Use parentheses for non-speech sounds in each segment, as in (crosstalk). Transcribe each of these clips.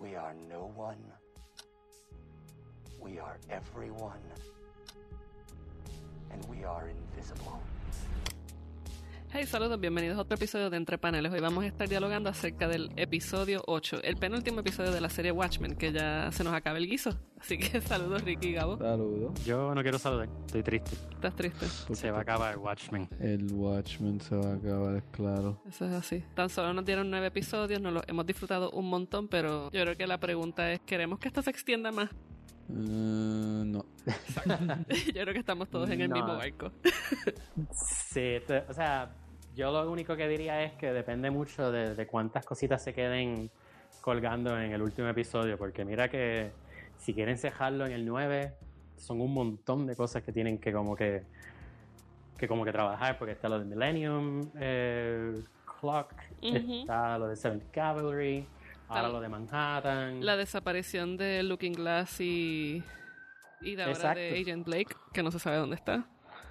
We are no one. We are everyone. And we are invisible. Hey, saludos, bienvenidos a otro episodio de Entre Paneles. Hoy vamos a estar dialogando acerca del episodio 8, el penúltimo episodio de la serie Watchmen, que ya se nos acaba el guiso. Así que (laughs) saludos, Ricky y Gabo. Saludos. Yo no quiero saludar, estoy triste. ¿Estás triste? Se va a acabar Watchmen. El Watchmen se va a acabar, es claro. Eso es así. Tan solo nos dieron nueve episodios, nos los hemos disfrutado un montón, pero yo creo que la pregunta es, ¿queremos que esto se extienda más? Eh, no. (laughs) yo creo que estamos todos en el No. mismo barco. Sí, o sea, yo lo único que diría es que depende mucho de, de cuántas cositas se queden colgando en el último episodio, porque mira que si quieren cejarlo en el 9, son un montón de cosas que tienen que como que que como que trabajar, porque está lo de Millennium eh, Clock, está lo de Seventh Cavalry, ahora lo de Manhattan. La desaparición de Looking Glass y, y de ahora Exacto. de Agent Blake, que no se sabe dónde está.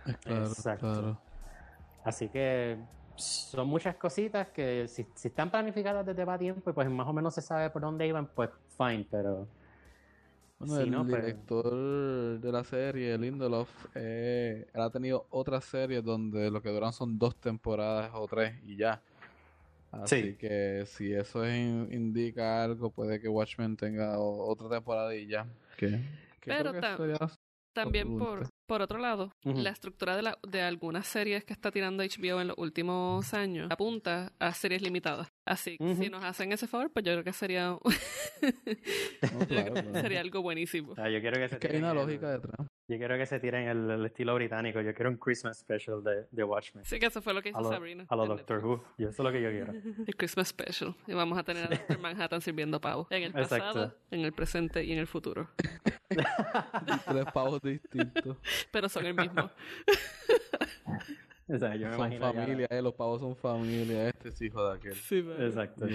Es claro, Exacto. claro. Así que son muchas cositas que si, si están planificadas desde va tiempo y pues más o menos se sabe por dónde iban, pues fine, pero Bueno, Sí, el no, pues- director de la serie, Lindelof, eh, él ha tenido otras series donde lo que duran son dos temporadas o tres y ya. Así Sí. que si eso in- indica algo, puede que Watchmen tenga o- otra ya. Que, que Pero También por. Por otro lado, Ujú. la estructura de, la- de algunas series que está tirando HBO en los últimos años apunta a series limitadas. Así que si Ujú. nos hacen ese favor, pues yo creo que sería, (laughs) No, claro, (laughs) claro. sería algo buenísimo. o sea, yo quiero que se Es que hay tiren una el- lógica detrás. Yo quiero que se tiren el, el estilo británico. Yo quiero un Christmas special de, de Watchmen. Sí, que eso fue lo que hizo a lo, Sabrina. a lo Doctor Netflix. Who. Yo eso es lo que yo quiero. (laughs) El Christmas Special. Y vamos a tener a Doctor Manhattan sirviendo pavos. En el pasado, Exacto. en el presente y en el futuro. Tres pavos distintos. Pero son el mismo. (laughs) O sea, yo me son imagino ya- familia, eh, los pavos son familia. Este es hijo de aquel. Sí, pero- Exacto.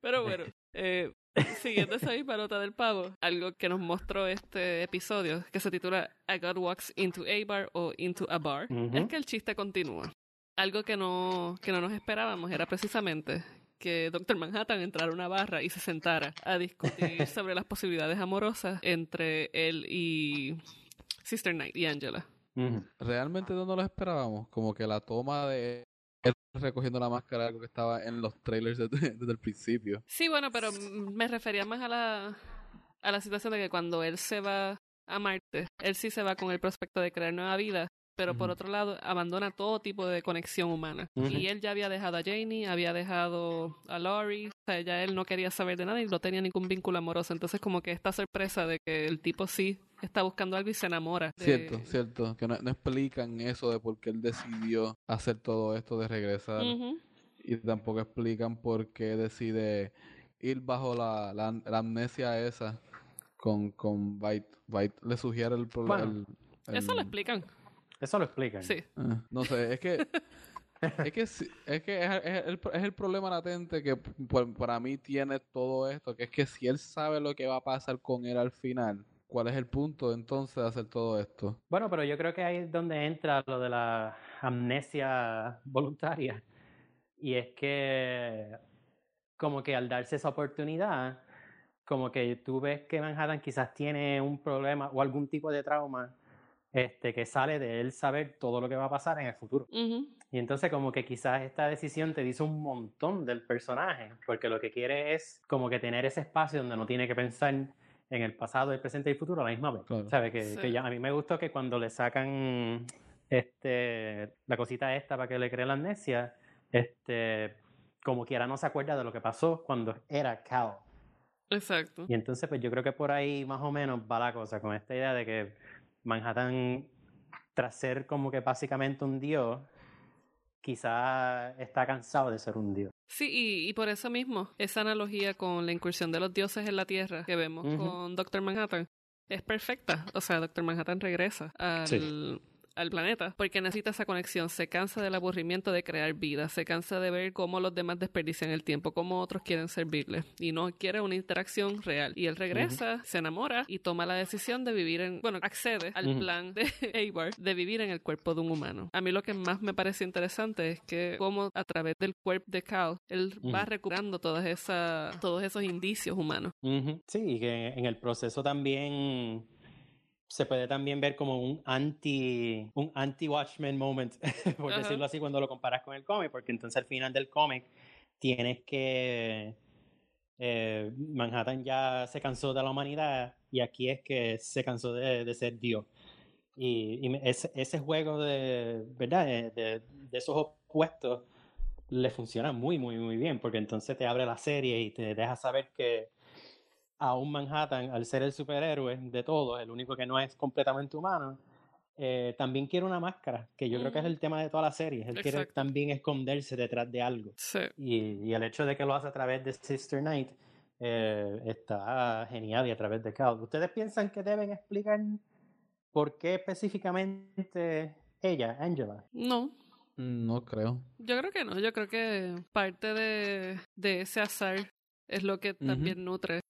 Pero bueno, eh, siguiendo esa misma nota del pavo, algo que nos mostró este episodio, que se titula A God Walks into a Bar o Into a Bar, es que el chiste continúa. Algo que no, que no nos esperábamos era precisamente que Doctor Manhattan entrara a una barra y se sentara a discutir (laughs) sobre las posibilidades amorosas entre él y Sister Knight y Angela. Ujú. Realmente no nos lo esperábamos. Como que la toma de él recogiendo la máscara, algo que estaba en los trailers desde, (laughs) desde el principio. Sí, bueno, pero me refería más a la, a la situación de que cuando él se va a Marte, él sí se va con el prospecto de crear nueva vida, pero por otro lado abandona todo tipo de conexión humana. Y él ya había dejado a Janie, había dejado a Laurie, o sea, ya él no quería saber de nada y no tenía ningún vínculo amoroso. Entonces como que esta sorpresa de que el tipo sí está buscando algo y se enamora. de- Cierto, cierto. Que no, no explican eso de por qué él decidió hacer todo esto de regresar. Y tampoco explican por qué decide ir bajo la, la, la amnesia esa con, con Byte. Byte le sugiere el problema. Bueno, Eso lo explican. Eso lo explican. Sí. no sé, es que (laughs) es que es que es, es el, es el problema latente que por- para mí tiene todo esto, que es que si él sabe lo que va a pasar con él al final, ¿cuál es el punto entonces de hacer todo esto? Bueno, pero yo creo que ahí es donde entra lo de la amnesia voluntaria. Y es que, como que al darse esa oportunidad, como que tú ves que Manhattan quizás tiene un problema o algún tipo de trauma este, que sale de él saber todo lo que va a pasar en el futuro. Y entonces como que quizás esta decisión te dice un montón del personaje, porque lo que quiere es como que tener ese espacio donde no tiene que pensar en el pasado, el presente y el futuro a la misma vez. Claro. ¿Sabes? Que, Sí. que ya, a mí me gustó que cuando le sacan este, la cosita esta para que le cree la amnesia, este, como quiera no se acuerda de lo que pasó cuando era Cal. Exacto. Y entonces, pues yo creo que por ahí más o menos va la cosa, con esta idea de que Manhattan, tras ser como que básicamente un dios, quizá está cansado de ser un dios. Sí, y, y por eso mismo, esa analogía con la incursión de los dioses en la Tierra que vemos Ujú. con Doctor Manhattan es perfecta. O sea, Doctor Manhattan regresa al, Sí. Al planeta porque necesita esa conexión. Se cansa del aburrimiento de crear vida, se cansa de ver cómo los demás desperdician el tiempo, cómo otros quieren servirle y no quiere una interacción real. Y él regresa, se enamora y toma la decisión de vivir en, bueno, accede al plan de (laughs) Eibar de vivir en el cuerpo de un humano. A mí lo que más me parece interesante es que cómo a través del cuerpo de Cal, él va recuperando todas esas, todos esos indicios humanos. Sí, y que en el proceso también se puede también ver como un anti un anti Watchmen moment, (laughs) por Ajá. decirlo así, cuando lo comparas con el cómic, porque entonces al final del cómic tienes que eh, Manhattan ya se cansó de la humanidad y aquí es que se cansó de, de ser Dios. Y, y ese, ese juego de, ¿verdad? De, de- de esos opuestos le funciona muy, muy, muy bien, porque entonces te abre la serie y te deja saber que aún Manhattan, al ser el superhéroe de todos, el único que no es completamente humano, eh, también quiere una máscara, que yo creo que es Ujú. el tema de toda la serie. Él quiere también esconderse detrás de algo. Sí. Y, y el hecho de que lo hace a través de Sister Night eh, está genial y a través de Cal. ¿Ustedes piensan que deben explicar por qué específicamente ella, Angela? No, No creo. Yo creo que no, yo creo que parte de, de ese azar es lo que también nutre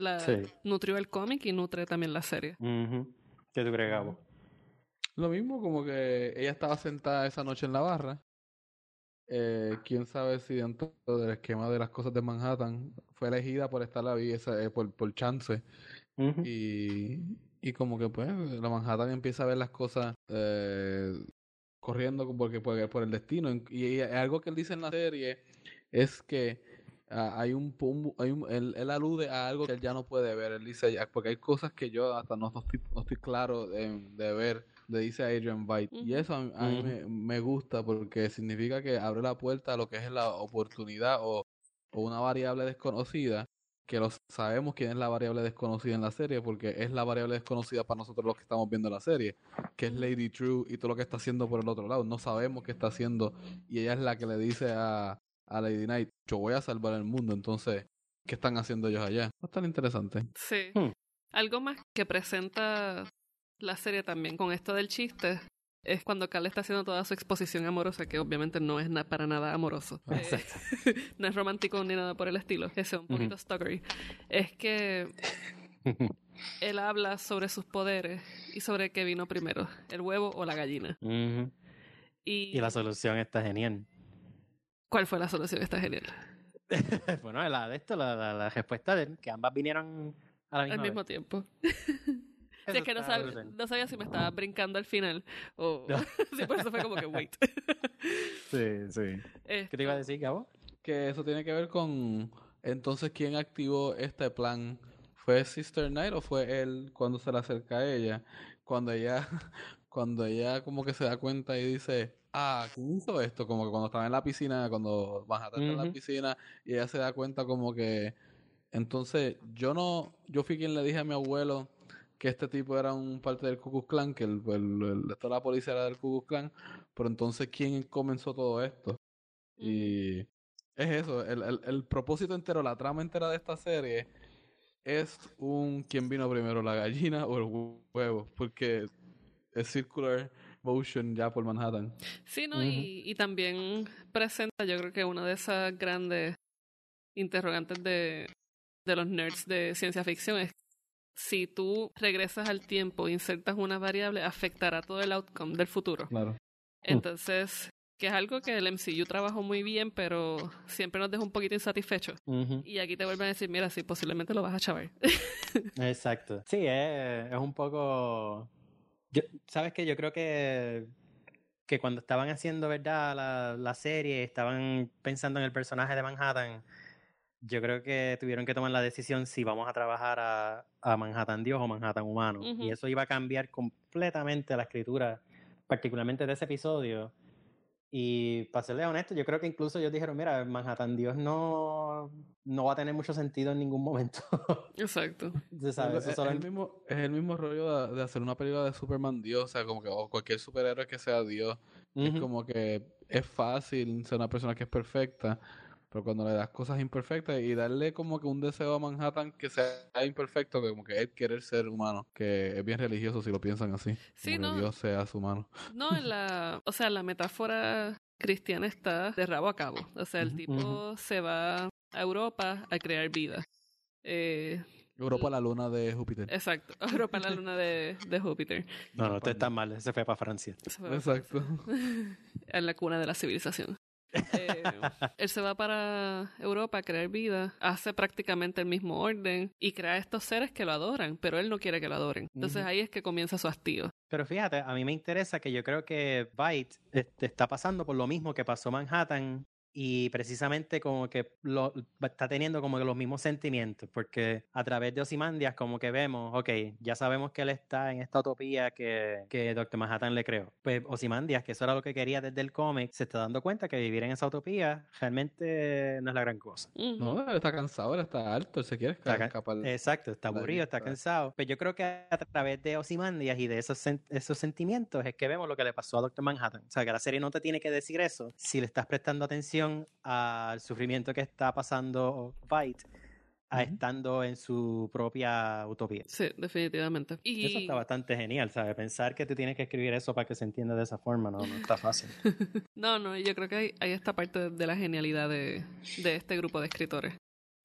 la Sí. nutrió el cómic y nutre también la serie. ¿Qué tú crees, Gabo? Lo mismo como que ella estaba sentada esa noche en la barra. Eh, quién sabe si dentro del esquema de las cosas de Manhattan fue elegida por estar ahí esa, eh, por, por chance. Y, y como que pues la Manhattan empieza a ver las cosas eh, corriendo porque, porque por el destino. Y, y algo que él dice en la serie es que ah, hay un, pu- hay un él, él alude a algo que él ya no puede ver. Él dice, ya- porque hay cosas que yo hasta no, no estoy, no estoy claro de, de ver, le dice Adrian White. Y eso a, mí- a mí me, me gusta porque significa que abre la puerta a lo que es la oportunidad o, o una variable desconocida que lo sabemos quién es la variable desconocida en la serie, porque es la variable desconocida para nosotros los que estamos viendo la serie, que es Lady True y todo lo que está haciendo por el otro lado. No sabemos qué está haciendo y ella es la que le dice a, a Lady Knight, yo voy a salvar el mundo, entonces, ¿qué están haciendo ellos allá? Va a estar interesante. Sí. Hmm. Algo más que presenta la serie también con esto del chiste es cuando Cal está haciendo toda su exposición amorosa, que obviamente no es na- para nada amoroso. Eh, Exacto. (laughs) no es romántico ni nada por el estilo, es un poquito stalkery. Es que (laughs) él habla sobre sus poderes y sobre qué vino primero, el huevo o la gallina. Y la solución está genial. ¿Cuál fue la solución? Está genial. (laughs) bueno, la de esto, la, la, la respuesta de que ambas vinieron a la misma Al mismo vez. tiempo. (laughs) Sí, es que no, está sab- brutal. no sabía si me estaba brincando al final o... (laughs) No. sí, por eso fue como que wait. Sí, sí. ¿Qué te iba a decir, Gabo? Que eso tiene que ver con, entonces, ¿quién activó este plan? ¿Fue Sister Night o fue él cuando se le acerca a ella? Cuando ella, cuando ella como que se da cuenta y dice, ah, ¿quién hizo esto? Como que cuando estaba en la piscina, cuando Manhattan está en la piscina y ella se da cuenta como que, entonces, yo no, yo fui quien le dije a mi abuelo que este tipo era un parte del Ku Klux Klan, que el, el, el- toda la policía era del Ku Klux Klan, pero entonces, ¿quién comenzó todo esto? Y es eso, el, el, el propósito entero, la trama entera de esta serie es un quién vino primero, la gallina o el hu- huevo, porque es circular motion ya por Manhattan. Sí, ¿no? y, y también presenta, yo creo que una de esas grandes interrogantes de, de los nerds de ciencia ficción es si tú regresas al tiempo e insertas una variable, afectará todo el outcome del futuro. Claro. Entonces, que es algo que el MCU trabajó muy bien, pero siempre nos deja un poquito insatisfechos. Y aquí te vuelven a decir, mira, sí, posiblemente lo vas a chavar. (laughs) Exacto. Sí, es, es un poco. Yo, ¿Sabes qué? Yo creo que, que cuando estaban haciendo, ¿verdad? La, la serie, estaban pensando en el personaje de Manhattan. Yo creo que tuvieron que tomar la decisión si vamos a trabajar a, a Manhattan Dios o Manhattan humano. Y eso iba a cambiar completamente la escritura, particularmente de ese episodio. Y para serles honesto, yo creo que incluso ellos dijeron, mira, Manhattan Dios no, no va a tener mucho sentido en ningún momento. (laughs) Exacto. Sabes, es, es el mismo, es el mismo rollo de, de hacer una película de Superman Dios, o sea, como que o cualquier superhéroe que sea Dios. Es Ujú. como que es fácil ser una persona que es perfecta, Pero cuando le das cosas imperfectas y darle como que un deseo a Manhattan que sea imperfecto, como que él querer ser humano, que es bien religioso si lo piensan así. Sí, como que no. Dios sea su humano. No, en la, (laughs) o sea, la metáfora cristiana está de rabo a cabo. O sea, el tipo se va a Europa a crear vida. Eh, Europa, la luna de Júpiter. exacto, (laughs) Europa, la luna de, de Júpiter. No, no, esto está mal. Ese fue para Francia. Se fue Exacto. (laughs) en la cuna de la civilización. Eh, él se va para Europa a crear vida, hace prácticamente el mismo orden y crea estos seres que lo adoran, pero él no quiere que lo adoren. Entonces Ujú. ahí es que comienza su hastío. Pero fíjate, a mí me interesa que yo creo que Byte este, está pasando por lo mismo que pasó Manhattan y precisamente como que lo, está teniendo como que los mismos sentimientos, porque a través de Ozymandias como que vemos, ok, ya sabemos que él está en esta utopía que, que Dr. Manhattan le creó. Pues Ozymandias, que eso era lo que quería desde el cómic, se está dando cuenta que vivir en esa utopía realmente no es la gran cosa. No, él está cansado, él está alto, él se quiere Está escapar. Exacto, está aburrido, está cansado. Pero yo creo que a través de Ozymandias y de esos, sen- esos sentimientos es que vemos lo que le pasó a Doctor Manhattan. O sea, que la serie no te tiene que decir eso si le estás prestando atención al sufrimiento que está pasando Byte a estando en su propia utopía. Sí, definitivamente. Y Eso está bastante genial, ¿sabes? Pensar que tú tienes que escribir eso para que se entienda de esa forma no, no está fácil. (laughs) No, no, yo creo que hay, hay esta parte de la genialidad de, de este grupo de escritores.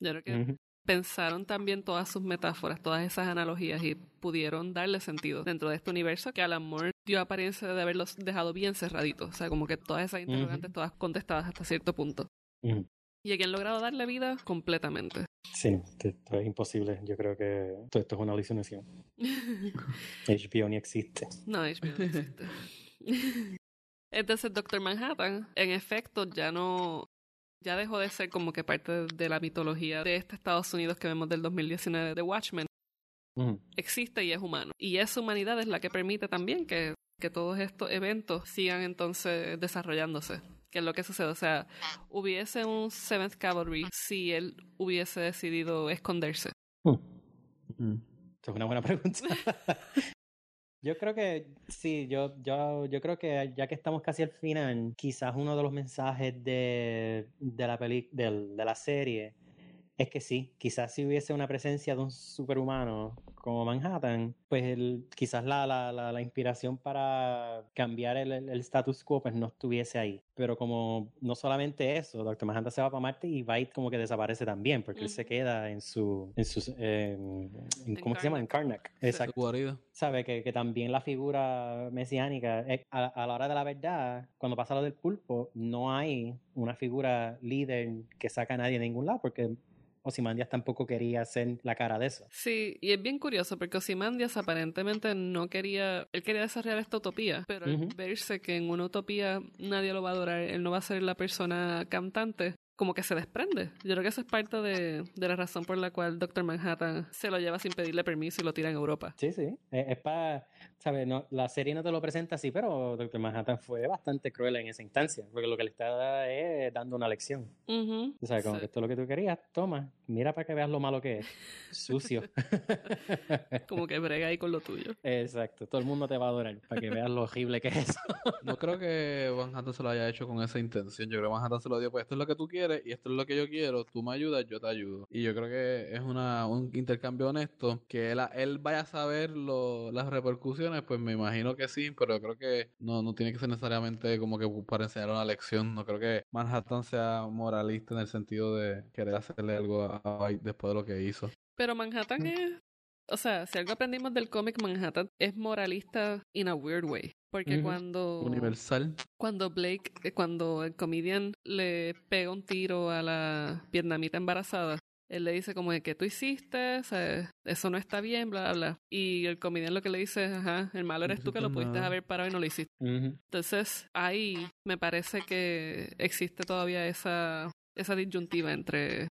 Yo creo que. Pensaron también todas sus metáforas, todas esas analogías y pudieron darle sentido dentro de este universo que Alan Moore dio apariencia de haberlos dejado bien cerraditos. O sea, como que todas esas interrogantes, todas contestadas hasta cierto punto. Ujú. Y aquí han logrado darle vida completamente. Sí, esto esto es imposible. Yo creo que todo esto es una alucinación. (laughs) HBO ni existe. No, HBO no existe. (laughs) Entonces, Doctor Manhattan, en efecto, ya no. Ya dejó de ser como que parte de la mitología de este Estados Unidos que vemos del 2019 de Watchmen. Existe y es humano. Y esa humanidad es la que permite también que, que todos estos eventos sigan entonces desarrollándose. Que es lo que sucede. O sea, hubiese un Seventh Cavalry si él hubiese decidido esconderse. Esa es una buena pregunta. (laughs) yo creo que sí, yo, yo, yo creo que ya que estamos casi al final, quizás uno de los mensajes de, de la peli, del- de la serie es que sí, quizás si hubiese una presencia de un superhumano como Manhattan, pues el- quizás la, la, la, la inspiración para cambiar el, el- status quo pues no estuviese ahí. Pero como no solamente eso, Doctor Manhattan se va para Marte y Byte como que desaparece también, porque él se queda en su, en sus, en- ¿cómo que se llama? En Karnak. Exacto sabe que, que también la figura mesiánica, eh, a, a la hora de la verdad, cuando pasa lo del pulpo, no hay una figura líder que saca a nadie de ningún lado, porque Ozymandias tampoco quería ser la cara de eso. Sí, y es bien curioso porque Ozymandias aparentemente no quería, él quería desarrollar esta utopía, pero al verse que en una utopía nadie lo va a adorar, él no va a ser la persona cantante, como que se desprende. Yo creo que esa es parte de, de la razón por la cual Doctor Manhattan se lo lleva sin pedirle permiso y lo tira en Europa. Sí, sí. Es, es para, ¿sabes? No, la serie no te lo presenta así, pero Doctor Manhattan fue bastante cruel en esa instancia, porque lo que le está es dando una lección. Ujú, O sea, como sí. que esto es lo que tú querías, toma, mira para que veas lo malo que es. Sucio. (laughs) Como que brega ahí con lo tuyo. Exacto, todo el mundo te va a adorar para que veas lo horrible que es eso. No creo que Manhattan se lo haya hecho con esa intención. Yo creo que Manhattan se lo dio, pues esto es lo que tú quieres y esto es lo que yo quiero. Tú me ayudas, yo te ayudo. Y yo creo que es una, un intercambio honesto. Que él, él vaya a saber lo- las repercusiones, pues me imagino que sí, pero yo creo que no, no tiene que ser necesariamente como que para enseñar una lección. No creo que Manhattan sea moralista en el sentido de querer hacerle algo a a White después de lo que hizo. Pero Manhattan Mm. es, o sea, si algo aprendimos del cómic, Manhattan es moralista in a weird way. Porque cuando... Universal. Cuando Blake, eh, cuando el comedian le pega un tiro a la vietnamita embarazada, él le dice como de que tú hiciste, o sea, eso no está bien, bla, bla, bla. Y el comedian lo que le dice es, ajá, el malo eres tú que lo pudiste nada". haber parado y no lo hiciste. Entonces, ahí me parece que existe todavía esa, esa disyuntiva entre,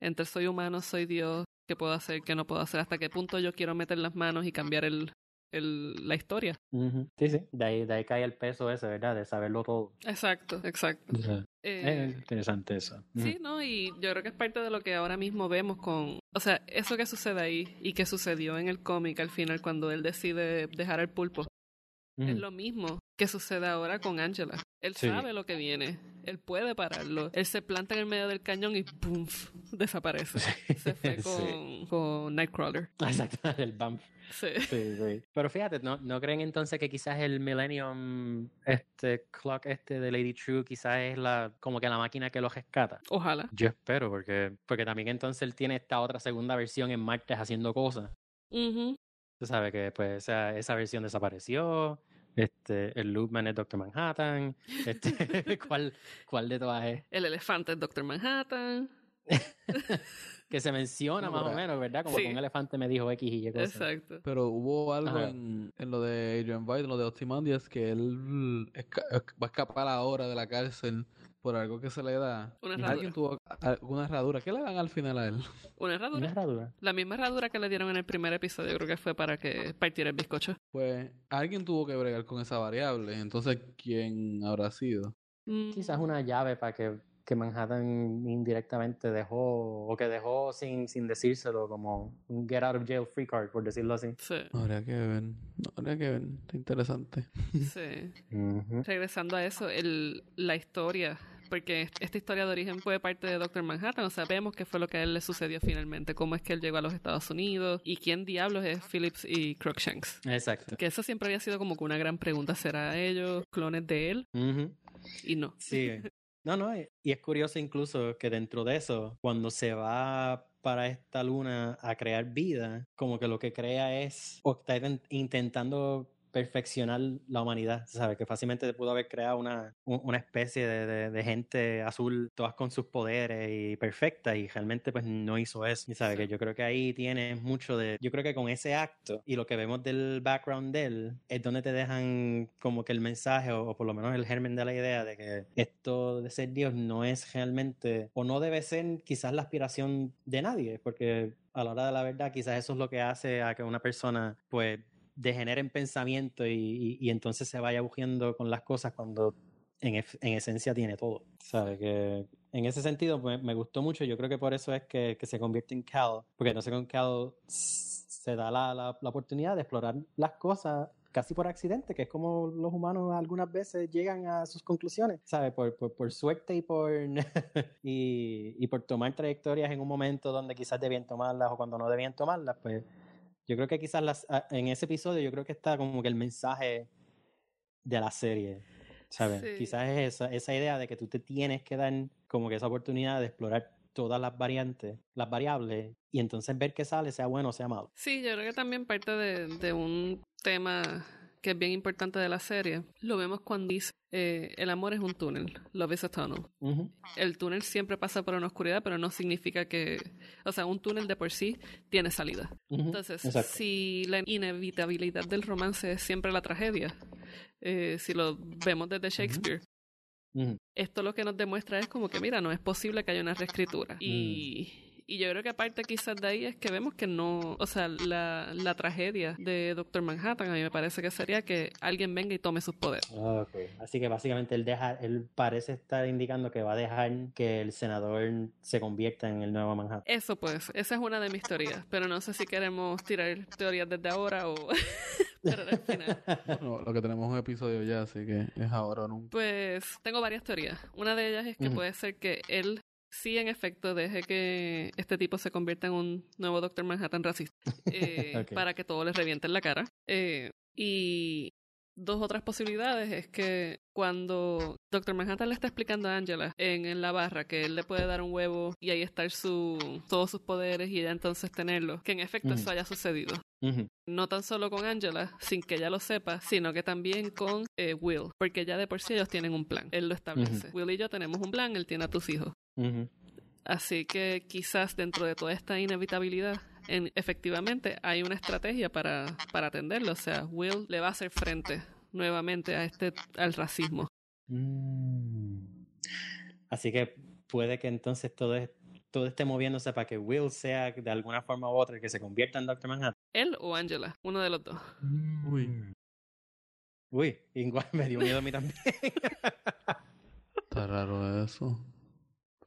entre soy humano, soy Dios, qué puedo hacer, qué no puedo hacer, hasta qué punto yo quiero meter las manos y cambiar el, el, la historia. Ujú. Sí, sí. De ahí, de ahí cae el peso ese, ¿verdad? De saberlo todo. Exacto, exacto. Eh, Es interesante eso. Sí, ¿no? Y yo creo que es parte de lo que ahora mismo vemos con... O sea, eso que sucede ahí y que sucedió en el cómic al final cuando él decide dejar el pulpo. Es lo mismo que sucede ahora con Angela. Él Sí. sabe lo que viene. Él puede pararlo. Él se planta en el medio del cañón y ¡pum! desaparece. Se fue (laughs) Sí. con, Nightcrawler. Exacto, (laughs) el bump. Sí. Sí, sí. Pero fíjate, ¿no, ¿no creen entonces que quizás el Millennium este clock este de Lady True quizás es la como que la máquina que lo rescata? Ojalá. Yo espero, porque, porque también entonces él tiene esta otra segunda versión en Marte haciendo cosas. Ujú. Tú sabes que pues esa, esa versión desapareció. Este, el Loopman es Doctor Manhattan. Este, (laughs) (laughs) ¿cuál, ¿Cuál de todas es? El elefante es Doctor Manhattan. (laughs) Que se menciona No, más o menos, ¿verdad? Como Sí. que un elefante me dijo X y Y cosas. Exacto. Pero hubo algo en, en lo de Adrian White, en lo de Ozymandias, que él esca- va a escapar ahora de la cárcel por algo que se le da. Una Alguien herradura. tuvo alguna herradura. ¿Qué le dan al final a él? Una herradura. Una herradura. La misma herradura que le dieron en el primer episodio, creo que fue para que partiera el bizcocho. Pues alguien tuvo que bregar con esa variable. Entonces, ¿quién habrá sido? Mm, Quizás una llave para que, que Manhattan indirectamente dejó, o que dejó sin, sin decírselo, como un get out of jail free card, por decirlo así. Sí, Habría que ver. Habría que ver. Está interesante. sí. (laughs) Regresando a eso, el, la historia, porque est- esta historia de origen fue parte de Doctor Manhattan, o sea, vemos qué fue lo que a él le sucedió finalmente, cómo es que él llegó a los Estados Unidos y quién diablos es Phillips y Crookshanks. Exacto. Que eso siempre había sido como que una gran pregunta, ¿será ellos clones de él? Ujú. Y no. Sí. (laughs) No, no, y es curioso incluso que dentro de eso, cuando se va para esta luna a crear vida, como que lo que crea es, o está in- intentando perfeccionar la humanidad, ¿sabes? Que fácilmente pudo haber creado una, un- una especie de, de- de gente azul, todas con sus poderes y perfecta, y realmente pues no hizo eso, y ¿sabes? Sí. Que yo creo que ahí tienes mucho de, yo creo que con ese acto y lo que vemos del background de él, es donde te dejan como que el mensaje, o, o por lo menos el germen de la idea de que esto de ser Dios no es realmente, o no debe ser quizás la aspiración de nadie, porque a la hora de la verdad quizás eso es lo que hace a que una persona pues degenere en pensamiento y, y- entonces se vaya bugiendo con las cosas cuando en, en esencia tiene todo. ¿Sabe? Que en ese sentido pues, me gustó mucho. Yo creo que por eso es que, que se convierte en Cal. Porque no sé, con Cal se da la, la- la oportunidad de explorar las cosas casi por accidente, que es como los humanos algunas veces llegan a sus conclusiones, ¿sabes? Por, por, por suerte y por, (laughs) y, y por tomar trayectorias en un momento donde quizás debían tomarlas o cuando no debían tomarlas, pues yo creo que quizás las, a- en ese episodio yo creo que está como que el mensaje de la serie, ¿sabes? Sí. Quizás es esa, esa idea de que tú te tienes que dar como que esa oportunidad de explorar todas las variantes, las variables, y entonces ver qué sale, sea bueno o sea malo. Sí, yo creo que también parte de, de un tema que es bien importante de la serie. Lo vemos cuando dice, eh, el amor es un túnel, love is a tunnel. Ujú, El túnel siempre pasa por una oscuridad, pero no significa que, o sea, un túnel de por sí tiene salida. Entonces, exacto. si la inevitabilidad del romance es siempre la tragedia, eh, si lo vemos desde Shakespeare, esto lo que nos demuestra es como que, mira, no es posible que haya una reescritura. Y, y yo creo que aparte quizás de ahí es que vemos que no, o sea, la, la tragedia de Doctor Manhattan a mí me parece que sería que alguien venga y tome sus poderes. Ah, ok. Así que básicamente él deja, él parece estar indicando que va a dejar que el senador se convierta en el nuevo Manhattan. Eso pues, esa es una de mis teorías, pero no sé si queremos tirar teorías desde ahora o (laughs) esperar al final. Bueno, lo que tenemos es un episodio ya, así que es ahora o nunca. Pues tengo varias teorías. Una de ellas es que Ujú. puede ser que él sí en efecto deje que este tipo se convierta en un nuevo Doctor Manhattan racista eh, (laughs) para que todo le reviente en la cara. Eh, y dos otras posibilidades es que cuando Doctor Manhattan le está explicando a Angela en, en la barra que él le puede dar un huevo y ahí estar su, todos sus poderes y ella entonces tenerlos, que en efecto eso haya sucedido no tan solo con Angela, sin que ella lo sepa, sino que también con eh, Will, porque ya de por sí ellos tienen un plan, él lo establece. Will y yo tenemos un plan, él tiene a tus hijos. Así que quizás dentro de toda esta inevitabilidad, en- efectivamente hay una estrategia para, para atenderlo, o sea, Will le va a hacer frente nuevamente a este al racismo. Mm. Así que puede que entonces todo, es- todo esté moviéndose para que Will sea de alguna forma u otra el que se convierta en Doctor Manhattan. Él o Angela, uno de los dos. Uy. Uy, igual (laughs) me dio miedo a mí también. Está raro eso.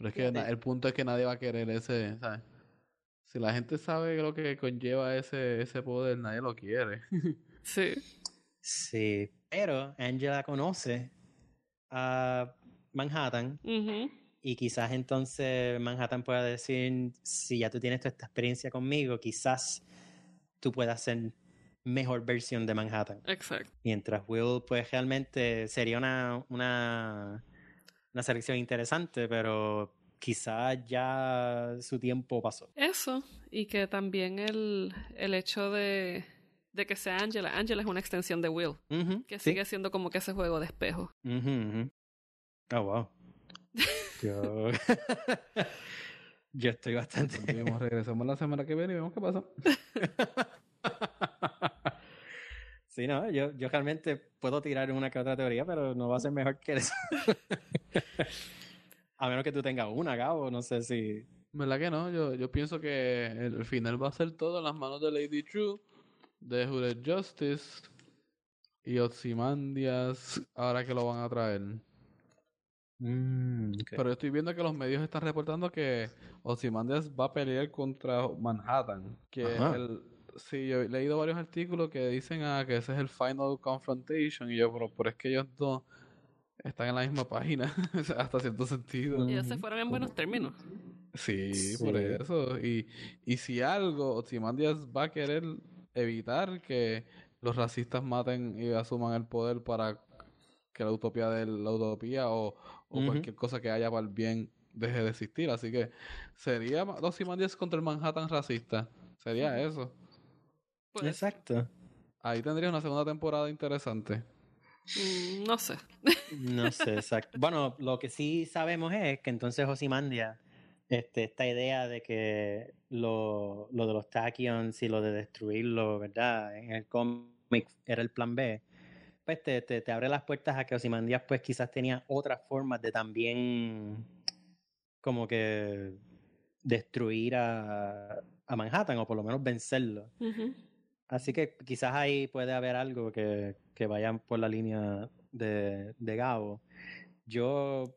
Pero es que el punto es que nadie va a querer ese, ¿sabes? Si la gente sabe lo que conlleva ese, ese poder, nadie lo quiere. (laughs) Sí. sí, Pero Angela conoce a Manhattan y quizás entonces Manhattan pueda decir, si ya tú tienes toda esta experiencia conmigo, quizás tú puedas ser mejor versión de Manhattan. Exacto. Mientras Will, pues realmente sería una, una, una selección interesante, pero quizás ya su tiempo pasó. Eso, y que también el, el hecho de, de que sea Angela. Angela es una extensión de Will, que sí. sigue siendo como que ese juego de espejo. Ujú. Oh, wow. Yo... (laughs) Yo estoy bastante... Regresamos la semana que viene y vemos qué pasa. (laughs) Sí, no, yo, yo realmente puedo tirar una que otra teoría, pero no va a ser mejor que eso. (laughs) a menos que tú tengas una, Gabo, no sé si... ¿Verdad que no? Yo, yo pienso que el final va a ser todo en las manos de Lady True, de Hooded Justice y Ozymandias, ahora que lo van a traer. Mm. Pero yo estoy viendo que los medios están reportando que Ozymandias va a pelear contra Manhattan. Que Ajá. el, sí, yo he leído varios artículos que dicen ah, que ese es el final confrontation. Y yo, pero, pero es que ellos dos están en la misma página, (laughs) hasta cierto sentido. Ellos se fueron en buenos términos. Sí, Sí. por eso. Y, y si algo, Ozymandias va a querer evitar que los racistas maten y asuman el poder para que la utopía de la utopía o, o cualquier cosa que haya para el bien deje de existir. Así que sería ma- Ozymandias contra el Manhattan racista. Sería eso. Pues, Exacto. Ahí tendría una segunda temporada interesante. mm, no sé. No sé, exacto. Bueno, lo que sí sabemos es que entonces Osimandia, este, esta idea de que lo, lo de los tachyons y lo de destruirlo, ¿verdad? En el cómic era el plan B. Pues te, te, te abre las puertas a que Osimandias pues quizás tenía otras formas de también como que destruir a, a Manhattan o por lo menos vencerlo. Ujú. Así que quizás ahí puede haber algo que, que vaya por la línea de, de Gabo. Yo,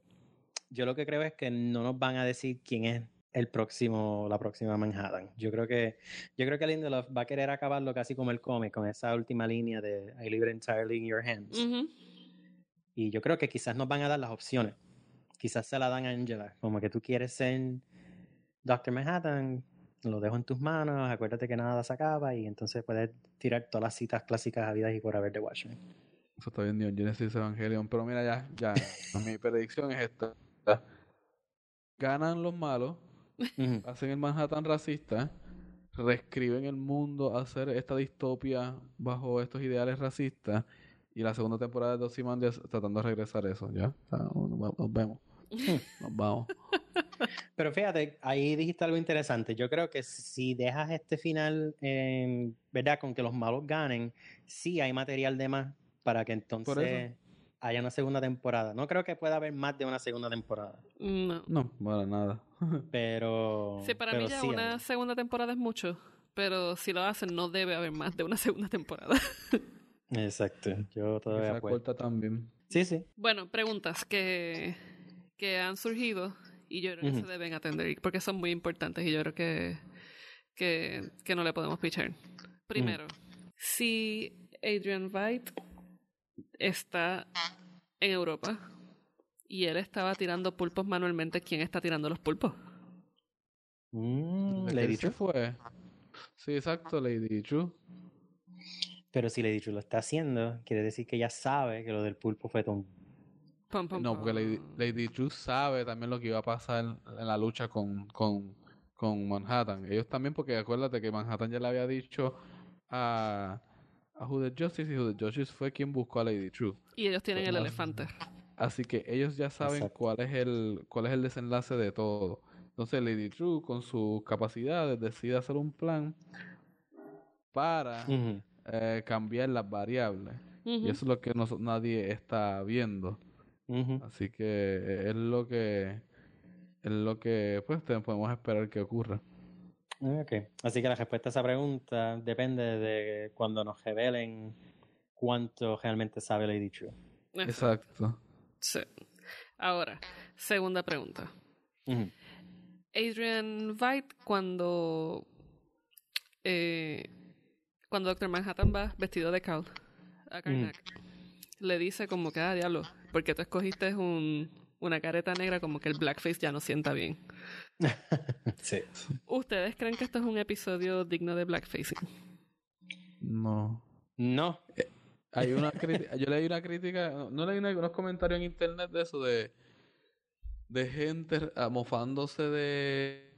yo lo que creo es que no nos van a decir quién es el próximo, la próxima Manhattan. Yo creo que, yo creo que Lindelof va a querer acabarlo casi como el cómic, con esa última línea de I leave it entirely in your hands. Y yo creo que quizás nos van a dar las opciones. Quizás se la dan a Angela. Como que tú quieres ser Doctor Manhattan, lo dejo en tus manos, acuérdate que nada se acaba y entonces puedes tirar todas las citas clásicas habidas y por haber de Watchmen. Eso está bien, Neon Genesis Evangelion. Pero mira, ya, ya. (laughs) mi predicción es esta. Ganan los malos, hacen el Manhattan racista, reescriben el mundo a hacer esta distopia bajo estos ideales racistas y la segunda temporada de Ozymandias tratando de regresar eso, ¿ya? O sea, nos vemos. (laughs) Nos vamos. Pero fíjate, ahí dijiste algo interesante. Yo creo que si dejas este final, eh, ¿verdad? Con que los malos ganen, sí hay material de más para que entonces haya una segunda temporada. No creo que pueda haber más de una segunda temporada. No. No, para nada. (laughs) Pero. Sí, para pero mí ya sí una segunda temporada es mucho. Pero si lo hacen, no debe haber más de una (laughs) segunda temporada. Exacto. Yo todavía puedo. corta también. Sí, sí. bueno, preguntas que, que han surgido y yo creo que se deben atender porque son muy importantes y yo creo que, que, que no le podemos pichar. Primero, si Adrian Veidt está en Europa y él estaba tirando pulpos manualmente, ¿quién está tirando los pulpos? Mm, ¿De Lady True. fue? Sí, exacto, Lady True. Pero si Lady True lo está haciendo, quiere decir que ella sabe que lo del pulpo fue Tom. Pum, pum, No, porque Lady. Lady True sabe también lo que iba a pasar en la lucha con, con, con Manhattan. Ellos también, porque acuérdate que Manhattan ya le había dicho a, a Who the Justice y Who the Justice fue quien buscó a Lady True. Y ellos tienen el elefante. Así que ellos ya saben Exacto. cuál es el cuál es el desenlace de todo. Entonces Lady True con sus capacidades decide hacer un plan para eh, cambiar las variables. Y eso es lo que nos- nadie está viendo. Así que es lo que es lo que pues podemos esperar que ocurra. Ok. Así que la respuesta a esa pregunta depende de cuando nos revelen cuánto realmente sabe Lady True. Exacto. Sí. Ahora, segunda pregunta. Adrian Veidt, cuando. eh, cuando Doctor Manhattan va vestido de Cal a Karnak, le dice como que, ah, diablo, porque tú escogiste un, una careta negra, como que el blackface ya no sienta bien. (laughs) Sí. ¿Ustedes creen que esto es un episodio digno de blackfacing? No. No. Hay una crítica, yo leí una crítica, no, no leí unos comentarios en internet de eso, de, de gente mofándose de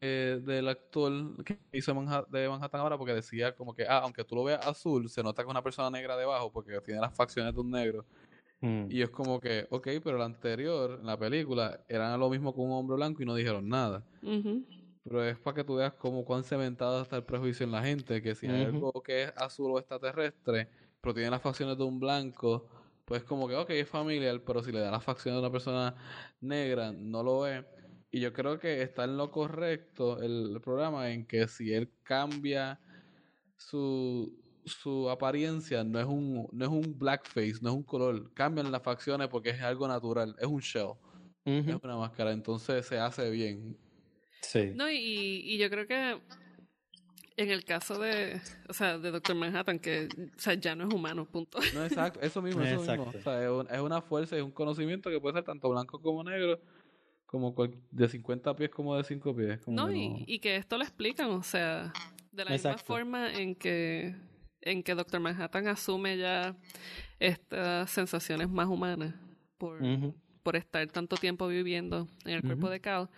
eh, del actor que hizo Manha- de Manhattan ahora porque decía como que, ah, aunque tú lo veas azul, se nota que es una persona negra debajo porque tiene las facciones de un negro. Mm. Y es como que, ok, pero la anterior, en la película, eran lo mismo con un hombre blanco y no dijeron nada. Pero es para que tú veas cómo cuán cementado está el prejuicio en la gente, que si hay algo que es azul o extraterrestre, pero tiene las facciones de un blanco, pues como que, ok, es familiar, pero si le da las facciones de una persona negra, no lo es. Y yo creo que está en lo correcto el, el programa en que si él cambia su, su apariencia, no es un, no es un blackface, no es un color, cambian las facciones porque es algo natural, es un shell, es una máscara, entonces se hace bien. Sí. No, y, y yo creo que en el caso de, o sea, de Doctor Manhattan, que o sea, ya no es humano, punto. No, exacto, eso mismo, eso mismo. O sea, es, un- es una fuerza y un conocimiento que puede ser tanto blanco como negro, como cual- de 50 pies como de 5 pies. como No, que y, y que esto lo explican, o sea, de la misma forma en que, en que Doctor Manhattan asume ya estas sensaciones más humanas por, por estar tanto tiempo viviendo en el cuerpo de Cal.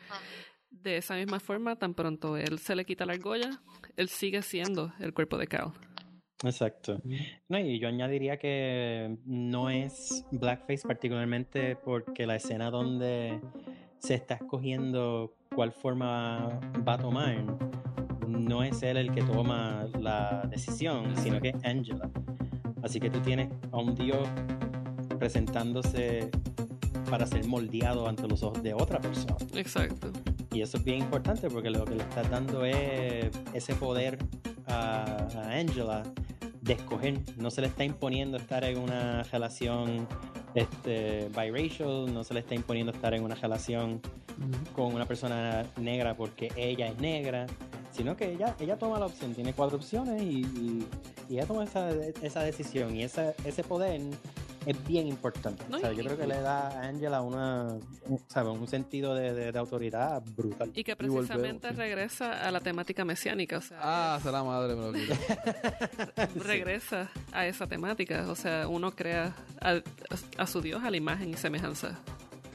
De esa misma forma, tan pronto él se le quita la argolla, él sigue siendo el cuerpo de Cal. Exacto. No, y yo añadiría que no es blackface particularmente porque la escena donde se está escogiendo cuál forma va a tomar, no es él el que toma la decisión, sino que es Angela. Así que tú tienes a un dios presentándose para ser moldeado ante los ojos de otra persona. Exacto. Y eso es bien importante porque lo que le estás dando es ese poder a, a Angela de escoger. No se le está imponiendo estar en una relación este, biracial, no se le está imponiendo estar en una relación con una persona negra porque ella es negra, sino que ella, ella toma la opción, tiene cuatro opciones y, y- y ella toma esa, esa decisión y esa, ese poder es bien importante. No, O sea, y- yo creo que le da a Angela una, un, ¿sabe? un sentido de, de- de autoridad brutal. Y que precisamente regresa a la temática mesiánica, o sea, Ah, será madre, me lo (laughs) regresa a esa temática, o sea, uno crea a, a su Dios a la imagen y semejanza.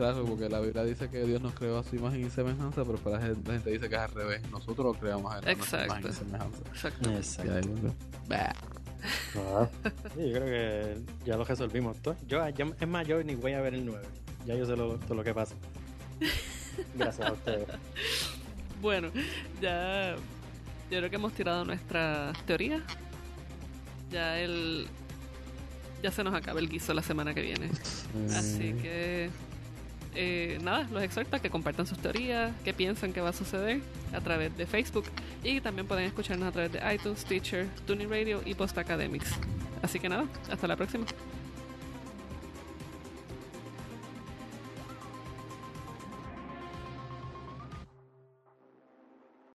Claro, porque la Biblia dice que Dios nos creó a su imagen y semejanza, pero para la gente, la gente dice que es al revés. Nosotros lo creamos a nuestra Exacto. imagen y semejanza. Exacto. Exacto. (laughs) Sí, yo creo que ya lo resolvimos todo. Yo, yo- es más, yo ni voy a ver el 9. Ya yo sé lo, todo lo que pasa. (laughs) Gracias a ustedes. Bueno, ya yo creo que hemos tirado nuestra teoría. Ya el ya se nos acaba el guiso la semana que viene. (laughs) Así que eh, nada, los exhorto a que compartan sus teorías, qué piensan que va a suceder a través de Facebook y también pueden escucharnos a través de iTunes, Teacher, Tuning Radio y Post Academics. Así que nada, hasta la próxima.